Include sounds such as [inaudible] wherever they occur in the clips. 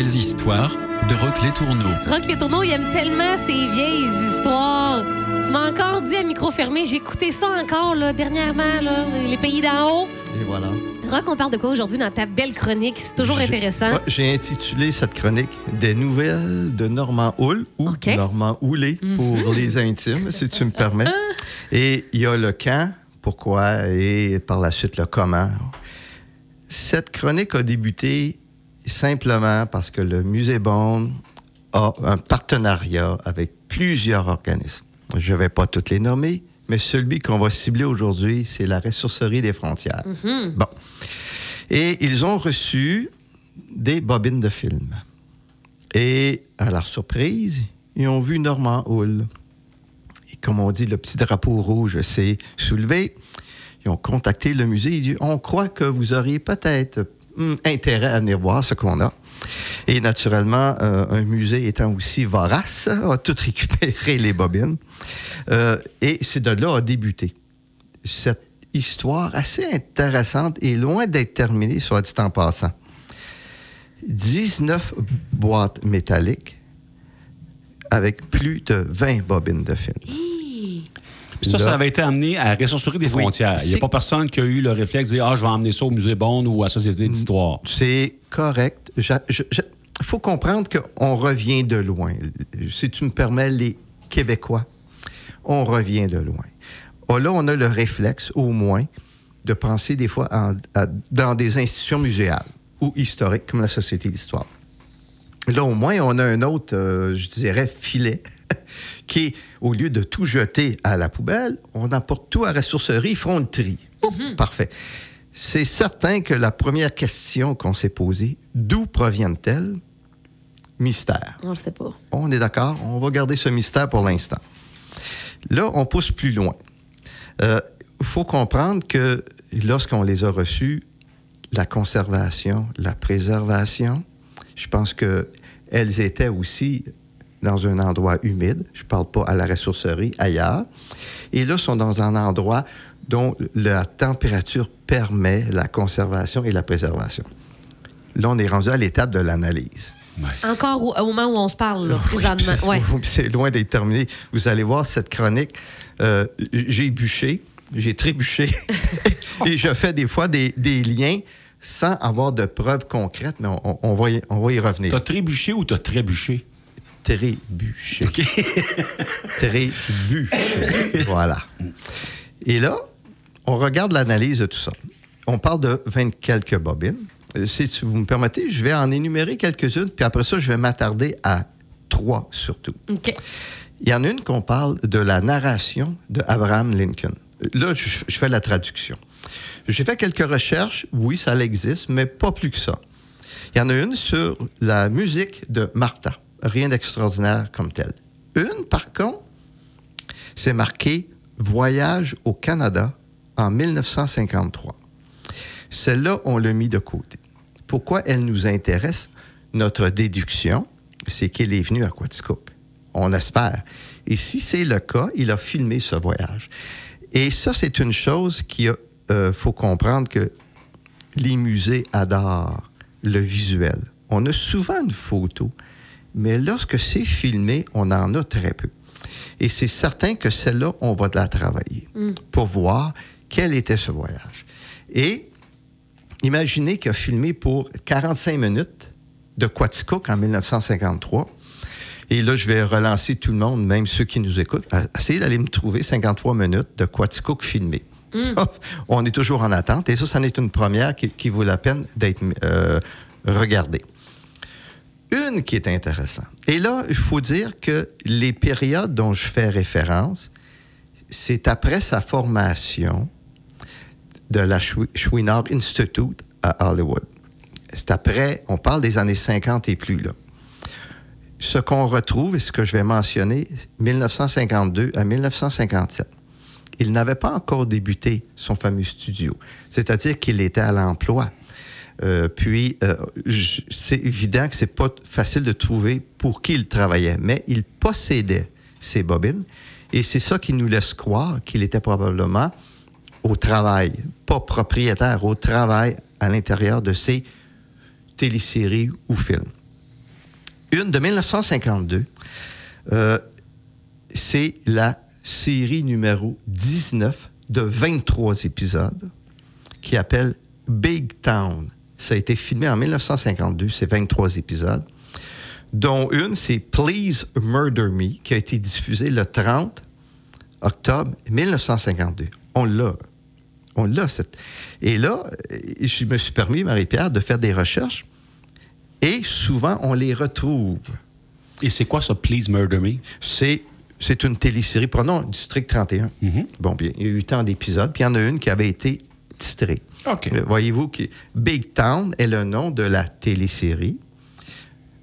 belles histoires de Rock Les Tourneaux. Rock Les Tourneaux, il aime tellement ces vieilles histoires. Tu m'as encore dit à micro fermé, j'ai écouté ça encore là, dernièrement, là, les pays d'en haut. Et voilà. Rock, on parle de quoi aujourd'hui dans ta belle chronique? C'est toujours J'ai- intéressant. Ouais, J'ai intitulé cette chronique Des nouvelles de Normand Houle ou OK. Mhm. Normand Houlé pour les intimes, si tu me permets. [laughs] Et il y a le quand, pourquoi et par la suite le comment. Cette chronique a débuté simplement parce que le Musée Bond a un partenariat avec plusieurs organismes. Je ne vais pas toutes les nommer, mais celui qu'on va cibler aujourd'hui, c'est la ressourcerie des frontières. Bon. Et ils ont reçu des bobines de film. Et à leur surprise, ils ont vu Normand Hull. Et comme on dit, le petit drapeau rouge s'est soulevé. Ils ont contacté le musée. Ils disent On croit que vous auriez peut-être hum, intérêt à venir voir ce qu'on a. Et naturellement, euh, un musée étant aussi vorace, a tout récupéré les bobines. Euh, et c'est de là a débuté cette histoire assez intéressante et loin d'être terminée, soit dit en passant. 19 boîtes métalliques avec plus de 20 bobines de film. Ça, Là- ça avait été amené à ressourcerie des Oui, frontières. Il n'y a pas personne qui a eu le réflexe de dire Ah, je vais emmener ça au Musée Bond ou à la Société d'histoire. C'est correct. Il faut comprendre qu'on revient de loin. Si tu me permets, les Québécois, on revient de loin. Oh, là, on a le réflexe, au moins, de penser des fois en- à- dans des institutions muséales ou historiques, comme la Société d'histoire. Là, au moins, on a un autre, euh, je dirais, filet, [laughs] qui au lieu de tout jeter à la poubelle, on apporte tout à la ressourcerie, ils feront le tri. Ouh, Parfait. C'est certain que la première question qu'on s'est posée, d'où proviennent-elles? Mystère. On le sait pas. On est d'accord, on va garder ce mystère pour l'instant. Là, on pousse plus loin. Il faut comprendre que lorsqu'on les a reçus, la conservation, la préservation, je pense qu'elles étaient aussi dans un endroit humide. Je ne parle pas à la ressourcerie, ailleurs. Et là, sont dans un endroit dont la température permet la conservation et la préservation. Là, on est rendu à l'étape de l'analyse. Encore au, au moment où on se parle, là, [laughs] Oui, présentement. Ouais. c'est- [laughs] C'est loin d'être terminé. Vous allez voir cette chronique. euh, j'ai bûché, j'ai trébuché [laughs] et je fais des fois des, des liens sans avoir de preuves concrètes, mais on, on va, y, on va y revenir. T'as trébuché ou t'as trébuché? Trébuché. [laughs] Trébuché. voilà. Et là, on regarde l'analyse de tout ça. On parle de 20 quelques bobines. Euh, Si tu- vous me permettez, je vais en énumérer quelques-unes, puis après ça, je vais m'attarder à trois surtout. Il y en a une qu'on parle de la narration de Abraham Lincoln. Là, je, je fais la traduction. J'ai fait quelques recherches, oui, ça existe, mais pas plus que ça. Il y en a une sur la musique de Martha. Rien d'extraordinaire comme tel. Une, par contre, c'est marqué Voyage au Canada en 1953. Celle-là, on l'a mis de côté. Pourquoi elle nous intéresse? Notre déduction, c'est qu'il est venu à Quaticook. On espère. Et si c'est le cas, il a filmé ce voyage. Et ça, c'est une chose qu'il faut comprendre que les musées adorent le visuel. On a souvent une photo, mais lorsque c'est filmé, on en a très peu. Et c'est certain que celle-là, on va de la travailler pour voir quel était ce voyage. Et imaginez qu'il a filmé pour 45 minutes de Quaticook en 1953. Et là, je vais relancer tout le monde, même ceux qui nous écoutent. à- Essayez d'aller me trouver 53 minutes de Quaticook filmé. [laughs] On est toujours en attente. Et ça, ça en est une première qui, qui vaut la peine d'être euh, regardée. Une qui est intéressante. Et là, il faut dire que les périodes dont je fais référence, c'est après sa formation de la Chou- Chouinard Institute à Hollywood. C'est après, on parle des années 50 et plus, là. Ce qu'on retrouve, et ce que je vais mentionner, 1952 à 1957. Il n'avait pas encore débuté son fameux studio, c'est-à-dire qu'il était à l'emploi. Euh, puis, euh, c'est évident que c'est pas facile de trouver pour qui il travaillait, mais il possédait ces bobines et c'est ça qui nous laisse croire qu'il était probablement au travail, pas propriétaire, au travail à l'intérieur de ces téléséries ou films. Une de 1952, euh, c'est la série numéro 19 de 23 épisodes qui appelle Big Town. Ça a été filmé en 1952, c'est 23 épisodes, dont une, c'est Please Murder Me, qui a été diffusée le 30 octobre 1952. On l'a. On l'a. Cette... Et là, je me suis permis, Marie-Pierre, de faire des recherches et souvent, on les retrouve. Et c'est quoi ça, Please Murder Me? C'est c'est une télésérie. Prenons District 31. Bon, bien, il y a eu tant d'épisodes, puis il y en a une qui avait été titrée. Euh, Voyez-vous que Big Town est le nom de la télésérie.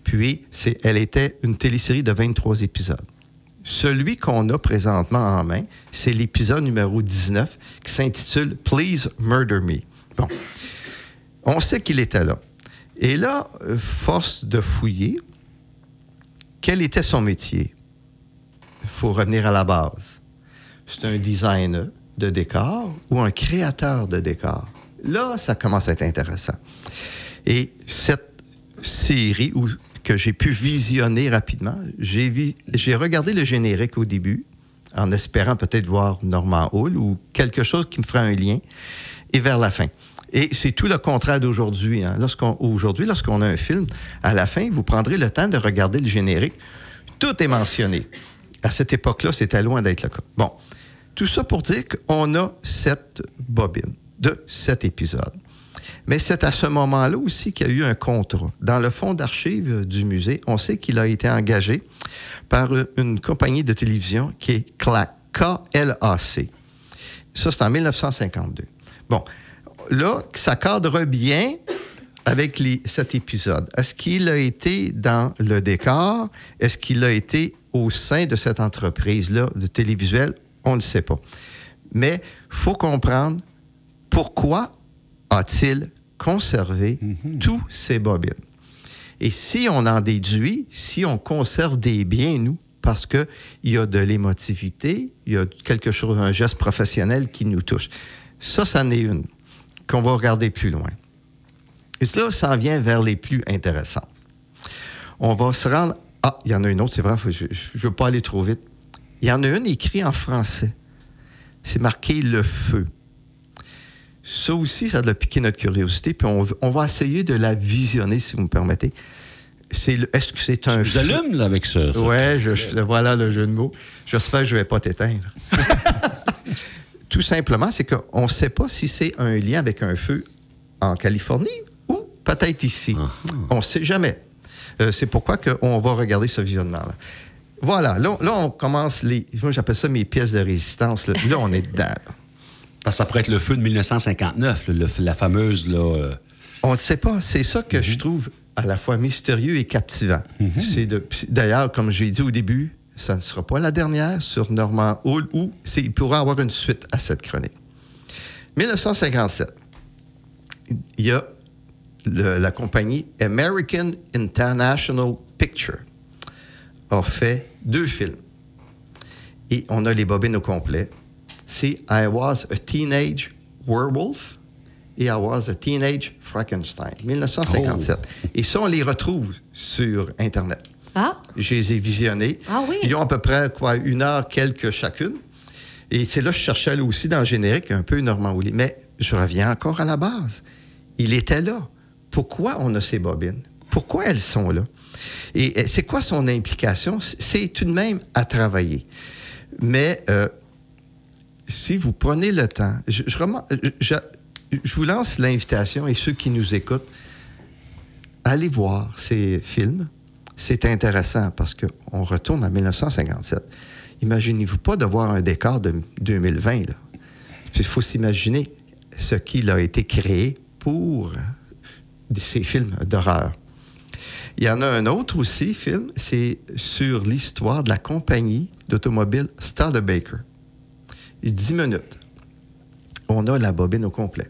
Puis, elle était une télésérie de 23 épisodes. Celui qu'on a présentement en main, c'est l'épisode numéro 19 qui s'intitule Please Murder Me. Bon. On sait qu'il était là. Et là, force de fouiller, quel était son métier? Il faut revenir à la base. C'est un designer de décor ou un créateur de décor? Là, ça commence à être intéressant. Et cette série où, que j'ai pu visionner rapidement, j'ai, regardé le générique au début en espérant peut-être voir Norman Hall ou quelque chose qui me ferait un lien, et vers la fin. Et c'est tout le contraire d'aujourd'hui. hein. Aujourd'hui, lorsqu'on a un film, à la fin, vous prendrez le temps de regarder le générique. Tout est mentionné. À cette époque-là, c'était loin d'être le cas. Bon, tout ça pour dire qu'on a sept bobines de sept épisodes. Mais c'est à ce moment-là aussi qu'il y a eu un contrat. Dans le fonds d'archives du musée, on sait qu'il a été engagé par une compagnie de télévision qui est CLAC, K-L-A-C. Ça, c'est en 1952. Bon, là, ça cadre bien avec cet épisode. Est-ce qu'il a été dans le décor? Est-ce qu'il a été au sein de cette entreprise-là de télévisuel? On ne sait pas. Mais faut comprendre pourquoi a-t-il conservé tous ces bobines? Et si on en déduit, si on conserve des biens, nous, parce qu'il y a de l'émotivité, il y a quelque chose, un geste professionnel qui nous touche. Ça, c'en est une qu'on va regarder plus loin. Et cela s'en vient vers les plus intéressants. On va se rendre. Ah, il y en a une autre, c'est vrai, je ne veux pas aller trop vite. Il y en a une écrite en français. C'est marqué Le Feu. Ça aussi, ça doit piquer notre curiosité, puis on, on va essayer de la visionner, si vous me permettez. C'est Est-ce que c'est un Tu vous allumes là, avec ça. ça. Ouais, je, je- voilà le jeu de mots. J'espère que je ne vais pas t'éteindre. [laughs] Tout simplement, c'est qu'on ne sait pas si c'est un lien avec un feu en Californie ou peut-être ici. On ne sait jamais. Euh, c'est pourquoi que on va regarder ce visionnement-là. Voilà, là, on- là, on commence les. Moi, j'appelle ça mes pièces de résistance. Là, Là, on est dedans. là. Parce que ça pourrait être le feu de 1959, le- le- la fameuse. Là, euh, On ne sait pas. C'est ça que je trouve à la fois mystérieux et captivant. Puis D'ailleurs, comme j'ai dit au début, ça ne sera pas la dernière sur Norman Hall ou c'est- il pourra avoir une suite à cette chronique. 1957, il y a le- la compagnie American International Picture a fait deux films. Et on a les bobines au complet. C'est I Was a Teenage Werewolf et I Was a Teenage Frankenstein, 1957. Et ça, on les retrouve sur Internet. Ah, Je les ai visionnés. Ah oui? Ils ont à peu près, quoi, une heure quelques chacune. Et c'est là que je cherchais là aussi dans le générique, un peu Normand Willy. Mais je reviens encore à la base. Il était là. Pourquoi on a ces bobines? Pourquoi elles sont là? Et euh, c'est quoi son implication? C'est tout de même à travailler. Mais euh, si vous prenez le temps, je, je je- vous lance l'invitation et ceux qui nous écoutent, allez voir ces films. C'est intéressant parce qu'on retourne en 1957. Imaginez-vous pas de voir un décor de 2020. là. Il faut s'imaginer ce qu'il a été créé pour ces films d'horreur. Il y en a un autre aussi, film, c'est sur l'histoire de la compagnie d'automobile Studebaker. 10 minutes. On a la bobine au complet.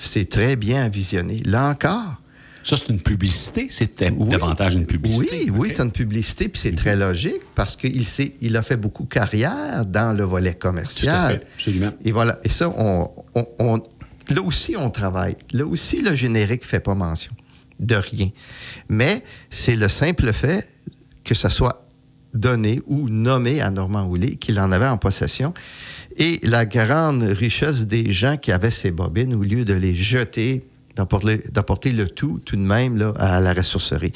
C'est très bien à visionner. Là encore, Ça, c'est une publicité. C'était Oui. davantage une publicité. Oui, oui, c'est une publicité, puis c'est très logique parce qu'il il a fait beaucoup carrière dans le volet Tout à commercial. fait, absolument. Et voilà. Et ça, on, on- on- là aussi, on travaille. Là aussi, le générique ne fait pas mention. de rien. Mais c'est le simple fait que ça soit donné ou nommé à Normand Houlet qu'il en avait en possession. Et la grande richesse des gens qui avaient ces bobines, au lieu de les jeter, d'apporter le tout tout de même là, à la ressourcerie.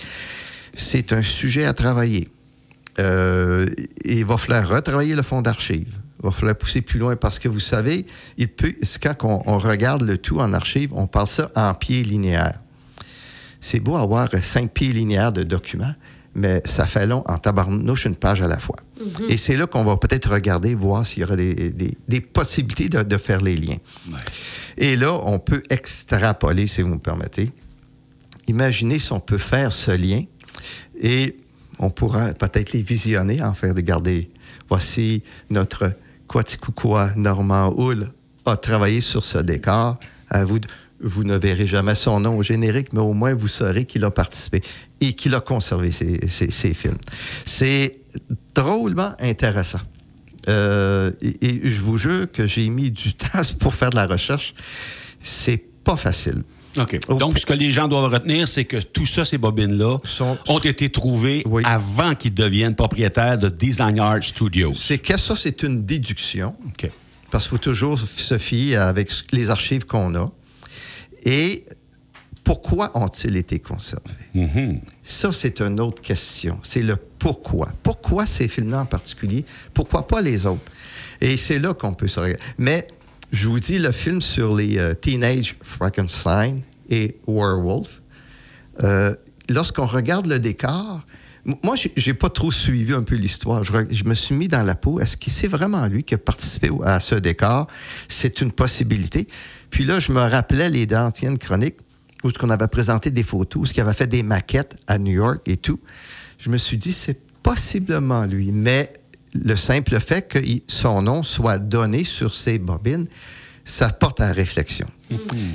C'est un sujet à travailler. Euh, il va falloir retravailler le fonds d'archives. Il va falloir pousser plus loin parce que vous savez, il peut, quand on, on regarde le tout en archives, on parle ça en pieds linéaires. C'est beau avoir cinq pieds linéaires de documents, mais ça fait long en tabarnouche une page à la fois. Et c'est là qu'on va peut-être regarder, voir s'il y aura des, des- des possibilités de, de faire les liens. Ouais. Et là, on peut extrapoler, si vous me permettez. Imaginez si on peut faire ce lien et on pourra peut-être les visionner, en faire regarder. Voici notre Quaticoua Normand Hull a travaillé sur ce décor. À vous, de- vous ne verrez jamais son nom au générique, mais au moins vous saurez qu'il a participé et qu'il a conservé ses, ses- ses films. C'est drôlement intéressant. Euh, et, et je vous jure que j'ai mis du [laughs] temps pour faire de la recherche. C'est pas facile. OK. Donc, ce que les gens doivent retenir, c'est que tout ça, ces bobines-là, ont été trouvées Oui. avant qu'ils deviennent propriétaires de Design Art Studios. C'est que ça, c'est une déduction. OK. Parce qu'il faut toujours se fier avec les archives qu'on a. Et pourquoi ont-ils été conservés? Mhm. Ça, c'est une autre question. C'est le pourquoi. Pourquoi ces films-là en particulier? Pourquoi pas les autres? Et c'est là qu'on peut se regarder. Mais je vous dis, le film sur les euh, Teenage Frankenstein et Werewolf, euh, lorsqu'on regarde le décor, moi, j'ai- pas trop suivi un peu l'histoire. Je, je me suis mis dans la peau. Est-ce que c'est vraiment lui qui a participé à ce décor? C'est une possibilité. Puis là, je me rappelais les anciennes chroniques où on avait présenté des photos, où il avait fait des maquettes à New York et tout. Je me suis dit, c'est possiblement lui. Mais le simple fait que son nom soit donné sur ces bobines, ça porte à réflexion.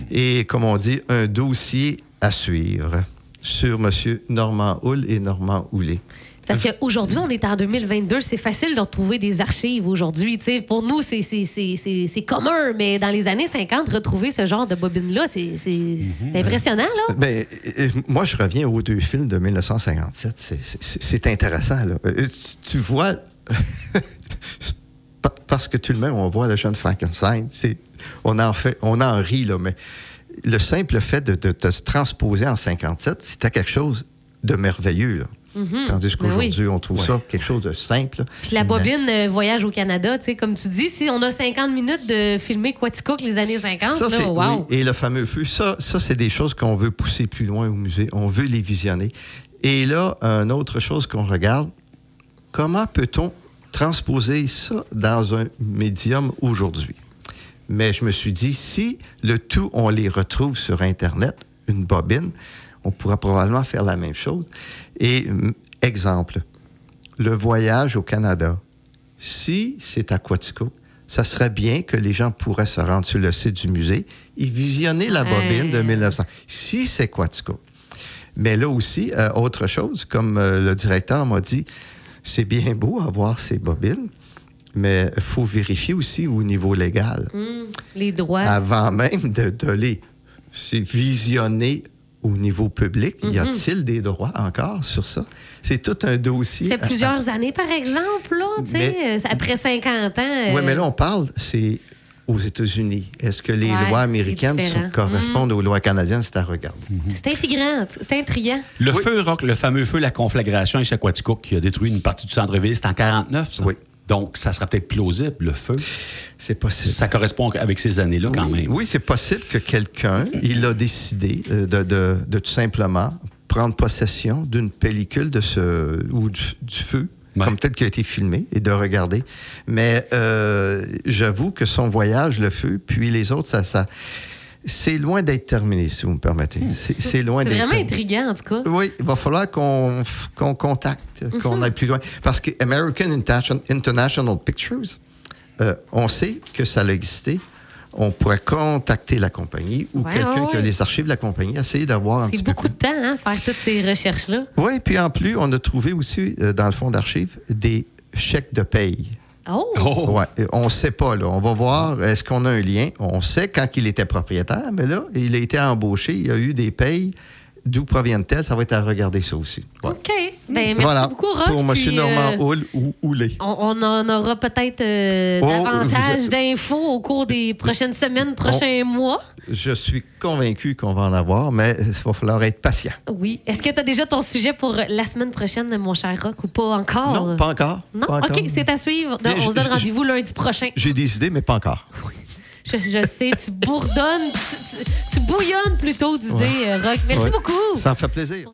Et comme on dit, un dossier à suivre sur M. Normand Hull et Normand Houlet. Parce qu'aujourd'hui, on est en 2022, c'est facile de retrouver des archives aujourd'hui. Pour nous, c'est- commun, mais dans les années 50, retrouver ce genre de bobine-là, c'est c'est impressionnant, là. Ben, moi, je reviens aux deux films de 1957. C'est- intéressant. Là. Euh, tu, tu vois, [laughs] pa- parce que tout le même, on voit le jeune Frankenstein. c'est- On en fait, on en rit, là, mais le simple fait de, de- de se transposer en 57, c'était quelque chose de merveilleux. là. Tandis Ben oui. qu'aujourd'hui, on trouve ça quelque chose de simple. Puis la bobine euh, Voyage au Canada, tu sais, comme tu dis, si on a 50 minutes de filmer Quaticook les années 50, Ça, là, c'est- wow. oui. Et le fameux feu, ça, ça c'est des choses qu'on veut pousser plus loin au musée. On veut les visionner. Et là, une autre chose qu'on regarde, comment peut-on transposer ça dans un médium aujourd'hui? Mais je me suis dit, si le tout, on les retrouve sur Internet, une bobine, on pourra probablement faire la même chose. Et hum, exemple, le voyage au Canada, si c'est à Quatico, ça serait bien que les gens pourraient se rendre sur le site du musée et visionner la bobine de 1900. Si c'est Quatico. Mais là aussi, euh, autre chose, comme euh, le directeur m'a dit, c'est bien beau avoir ces bobines, mais il faut vérifier aussi au niveau légal Hum, les droits. avant même de, de les visionner au niveau public. Y a-t-il des droits encore sur ça? C'est tout un dossier. Ça fait plusieurs années, par exemple, là, tu sais, Mais- euh, après 50 ans. euh, Oui, mais là, on parle, c'est aux États-Unis. Est-ce que les Ouais, lois américaines sont- correspondent aux lois canadiennes? C'est à regarder. C'est intriguant, c'est intriguant. Le Oui. feu rock, le fameux feu, la conflagration à Quaticook qui a détruit une partie du centre-ville, c'est en 49, ça? Oui. Donc, ça serait peut-être plausible, le feu. C'est possible. Ça correspond avec ces années-là, quand même. oui, c'est possible que quelqu'un, il a décidé euh, de, de- de tout simplement prendre possession d'une pellicule de ce, ou du, du feu, Ouais. comme tel qui a été filmé, et de regarder. Mais euh, j'avoue que son voyage, le feu, puis les autres, ça, ça, c'est loin d'être terminé, si vous me permettez. C'est c'est loin C'est d'être vraiment terminé. intriguant, en tout cas. Oui, il va falloir qu'on qu'on contacte, qu'on aille plus loin. Parce que American Inter- International Pictures, euh, on sait que ça a existé. On pourrait contacter la compagnie ou Ouais, quelqu'un ouais, qui a les archives de la compagnie, essayer d'avoir un C'est petit peu beaucoup plus. de temps, hein, faire toutes ces recherches-là. Oui, puis en plus, on a trouvé aussi, euh, dans le fond d'archives, des chèques de paye. Oh! Oh! Ouais, on ne sait pas, là. On va voir, est-ce qu'on a un lien? On sait quand il était propriétaire, mais là, il a été embauché, il y a eu des payes d'où proviennent-elles? Ça va être à regarder ça aussi. Ouais. OK. Ben, merci voilà, beaucoup, Rock. pour M. puis, Normand euh, Houle ou Houlet. on, on en aura peut-être euh, Oh, davantage d'infos au cours des prochaines semaines, prochains mois. Je suis convaincu qu'on va en avoir, mais il va falloir être patient. Oui. Est-ce que tu as déjà ton sujet pour la semaine prochaine, mon cher Rock, ou pas encore? Non, pas encore. Non? Pas encore. OK, c'est à suivre. Donc, on se donne rendez-vous lundi prochain. J'ai des idées, mais pas encore. Je, je sais, tu bourdonnes, tu, tu- tu bouillonnes plutôt d'idées, euh, Rock. Merci Ouais. beaucoup. Ça me fait plaisir.